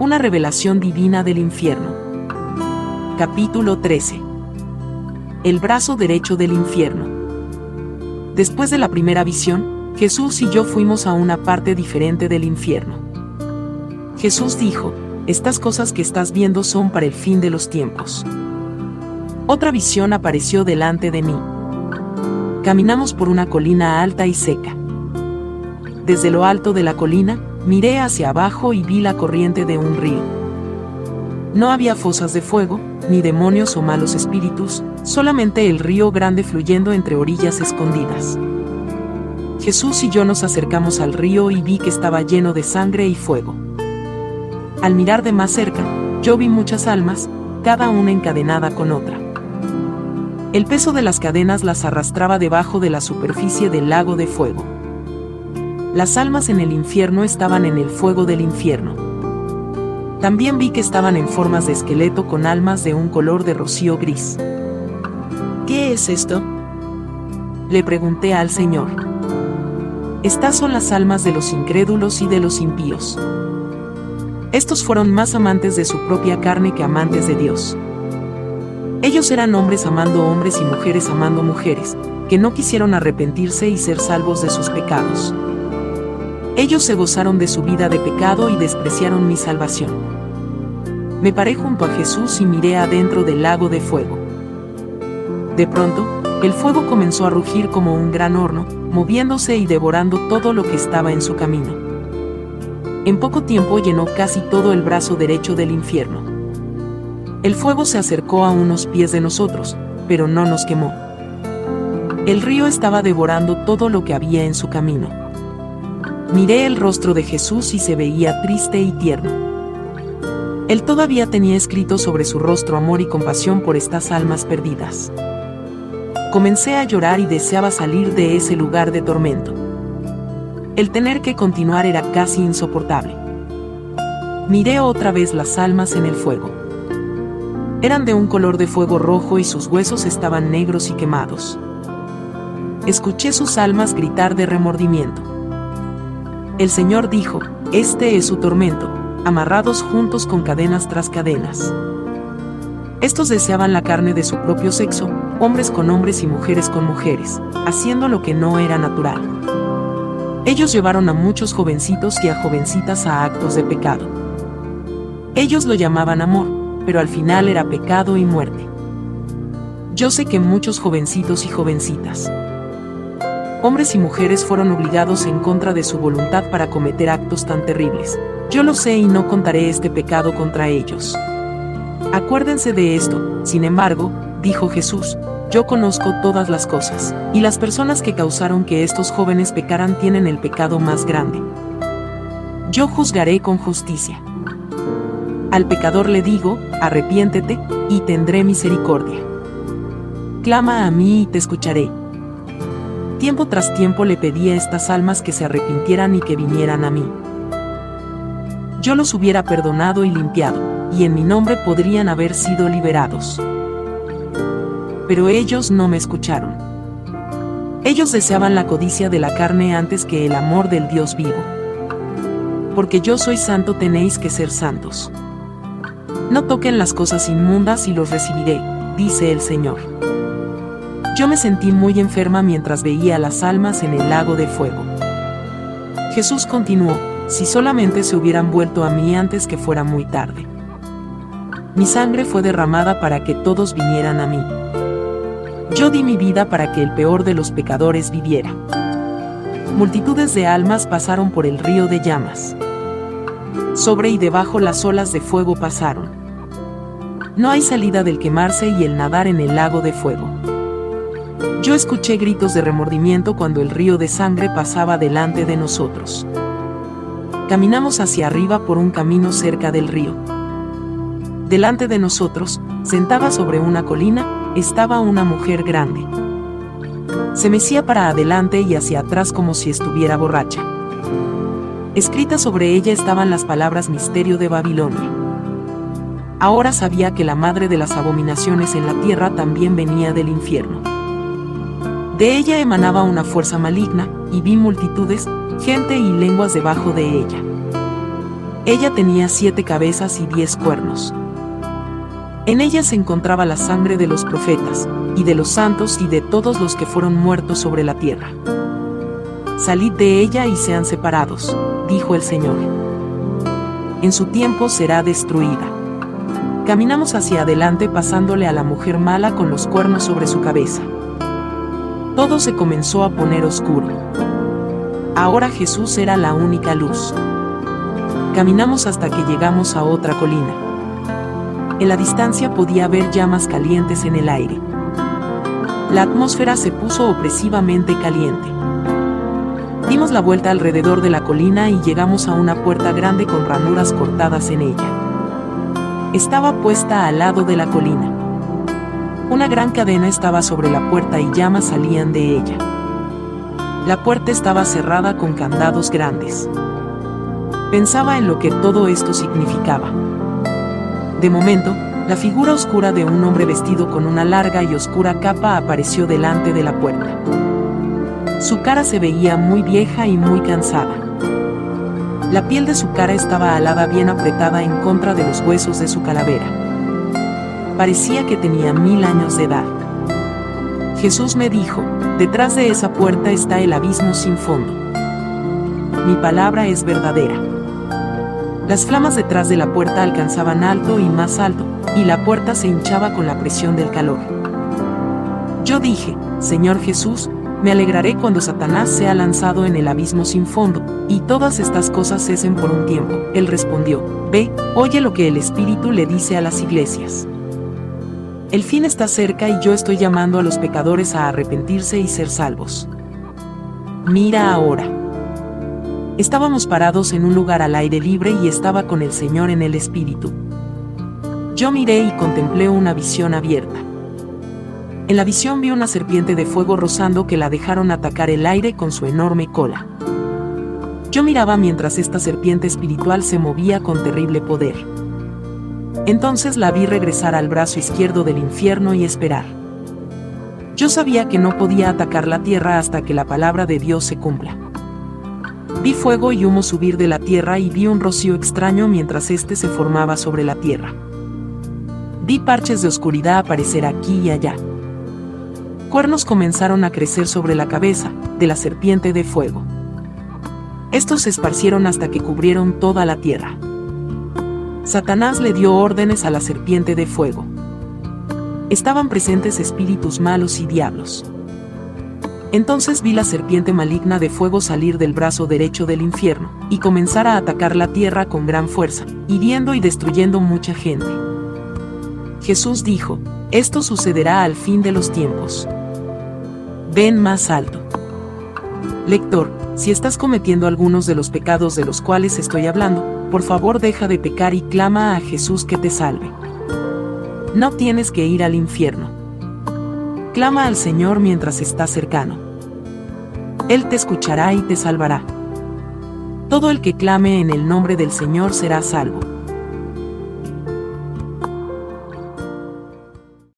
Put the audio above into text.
Una revelación divina del infierno. Capítulo 13. El brazo derecho del infierno. Después de la primera visión, Jesús y yo fuimos a una parte diferente del infierno. Jesús dijo, estas cosas que estás viendo son para el fin de los tiempos. Otra visión apareció delante de mí. Caminamos por una colina alta y seca. Desde lo alto de la colina, miré hacia abajo y vi la corriente de un río. No había fosas de fuego, ni demonios o malos espíritus, solamente el río grande fluyendo entre orillas escondidas. Jesús y yo nos acercamos al río y vi que estaba lleno de sangre y fuego. Al mirar de más cerca, yo vi muchas almas, cada una encadenada con otra. El peso de las cadenas las arrastraba debajo de la superficie del lago de fuego. Las almas en el infierno estaban en el fuego del infierno. También vi que estaban en formas de esqueleto con almas de un color de rocío gris. ¿Qué es esto? Le pregunté al Señor. Estas son las almas de los incrédulos y de los impíos. Estos fueron más amantes de su propia carne que amantes de Dios. Ellos eran hombres amando hombres y mujeres amando mujeres, que no quisieron arrepentirse y ser salvos de sus pecados. Ellos se gozaron de su vida de pecado y despreciaron mi salvación. Me paré junto a Jesús y miré adentro del lago de fuego. De pronto, el fuego comenzó a rugir como un gran horno, moviéndose y devorando todo lo que estaba en su camino. En poco tiempo llenó casi todo el brazo derecho del infierno. El fuego se acercó a unos pies de nosotros, pero no nos quemó. El río estaba devorando todo lo que había en su camino. Miré el rostro de Jesús y se veía triste y tierno. Él todavía tenía escrito sobre su rostro amor y compasión por estas almas perdidas. Comencé a llorar y deseaba salir de ese lugar de tormento. El tener que continuar era casi insoportable. Miré otra vez las almas en el fuego. Eran de un color de fuego rojo y sus huesos estaban negros y quemados. Escuché sus almas gritar de remordimiento. El Señor dijo, Este es su tormento, amarrados juntos con cadenas tras cadenas. Estos deseaban la carne de su propio sexo, hombres con hombres y mujeres con mujeres, haciendo lo que no era natural. Ellos llevaron a muchos jovencitos y a jovencitas a actos de pecado. Ellos lo llamaban amor, pero al final era pecado y muerte. Yo sé que muchos jovencitos y jovencitas, hombres y mujeres fueron obligados en contra de su voluntad para cometer actos tan terribles. Yo lo sé y no contaré este pecado contra ellos. Acuérdense de esto, sin embargo, dijo Jesús, yo conozco todas las cosas, y las personas que causaron que estos jóvenes pecaran tienen el pecado más grande. Yo juzgaré con justicia. Al pecador le digo, arrepiéntete, y tendré misericordia. Clama a mí y te escucharé Tiempo tras tiempo le pedí a estas almas que se arrepintieran y que vinieran a mí. Yo los hubiera perdonado y limpiado, y en mi nombre podrían haber sido liberados. Pero ellos no me escucharon. Ellos deseaban la codicia de la carne antes que el amor del Dios vivo. Porque yo soy santo tenéis que ser santos. No toquen las cosas inmundas y los recibiré, dice el Señor. Yo me sentí muy enferma mientras veía las almas en el lago de fuego. Jesús continuó, si solamente se hubieran vuelto a mí antes que fuera muy tarde. Mi sangre fue derramada para que todos vinieran a mí. Yo di mi vida para que el peor de los pecadores viviera. Multitudes de almas pasaron por el río de llamas. Sobre y debajo las olas de fuego pasaron. No hay salida del quemarse y el nadar en el lago de fuego. Yo escuché gritos de remordimiento cuando el río de sangre pasaba delante de nosotros. Caminamos hacia arriba por un camino cerca del río. Delante de nosotros, sentada sobre una colina, estaba una mujer grande. Se mecía para adelante y hacia atrás como si estuviera borracha. Escritas sobre ella estaban las palabras misterio de Babilonia. Ahora sabía que la madre de las abominaciones en la tierra también venía del infierno. De ella emanaba una fuerza maligna, y vi multitudes, gente y lenguas debajo de ella. Ella tenía siete cabezas y diez cuernos. En ella se encontraba la sangre de los profetas, y de los santos y de todos los que fueron muertos sobre la tierra. Salid de ella y sean separados, dijo el Señor. En su tiempo será destruida. Caminamos hacia adelante pasándole a la mujer mala con los cuernos sobre su cabeza. Todo se comenzó a poner oscuro. Ahora Jesús era la única luz. Caminamos hasta que llegamos a otra colina. En la distancia podía ver llamas calientes en el aire. La atmósfera se puso opresivamente caliente. Dimos la vuelta alrededor de la colina y llegamos a una puerta grande con ranuras cortadas en ella. Estaba puesta al lado de la colina. Una gran cadena estaba sobre la puerta y llamas salían de ella. La puerta estaba cerrada con candados grandes. Pensaba en lo que todo esto significaba. De momento, la figura oscura de un hombre vestido con una larga y oscura capa apareció delante de la puerta. Su cara se veía muy vieja y muy cansada. La piel de su cara estaba alada bien apretada en contra de los huesos de su calavera. Parecía que tenía mil años de edad. Jesús me dijo, detrás de esa puerta está el abismo sin fondo. Mi palabra es verdadera. Las flamas detrás de la puerta alcanzaban alto y más alto, y la puerta se hinchaba con la presión del calor. Yo dije, Señor Jesús, me alegraré cuando Satanás sea lanzado en el abismo sin fondo, y todas estas cosas cesen por un tiempo. Él respondió, Ve, oye lo que el Espíritu le dice a las iglesias. El fin está cerca y yo estoy llamando a los pecadores a arrepentirse y ser salvos. Mira ahora. Estábamos parados en un lugar al aire libre y estaba con el Señor en el Espíritu. Yo miré y contemplé una visión abierta. En la visión vi una serpiente de fuego rozando que la dejaron atacar el aire con su enorme cola. Yo miraba mientras esta serpiente espiritual se movía con terrible poder. Entonces la vi regresar al brazo izquierdo del infierno y esperar. Yo sabía que no podía atacar la tierra hasta que la palabra de Dios se cumpla. Vi fuego y humo subir de la tierra y vi un rocío extraño mientras éste se formaba sobre la tierra. Vi parches de oscuridad aparecer aquí y allá. Cuernos comenzaron a crecer sobre la cabeza de la serpiente de fuego. Estos se esparcieron hasta que cubrieron toda la tierra. Satanás le dio órdenes a la serpiente de fuego. Estaban presentes espíritus malos y diablos. Entonces vi la serpiente maligna de fuego salir del brazo derecho del infierno, y comenzar a atacar la tierra con gran fuerza, hiriendo y destruyendo mucha gente. Jesús dijo, esto sucederá al fin de los tiempos. Ven más alto. Lector, si estás cometiendo algunos de los pecados de los cuales estoy hablando, por favor deja de pecar y clama a Jesús que te salve. No tienes que ir al infierno. Clama al Señor mientras está cercano. Él te escuchará y te salvará. Todo el que clame en el nombre del Señor será salvo.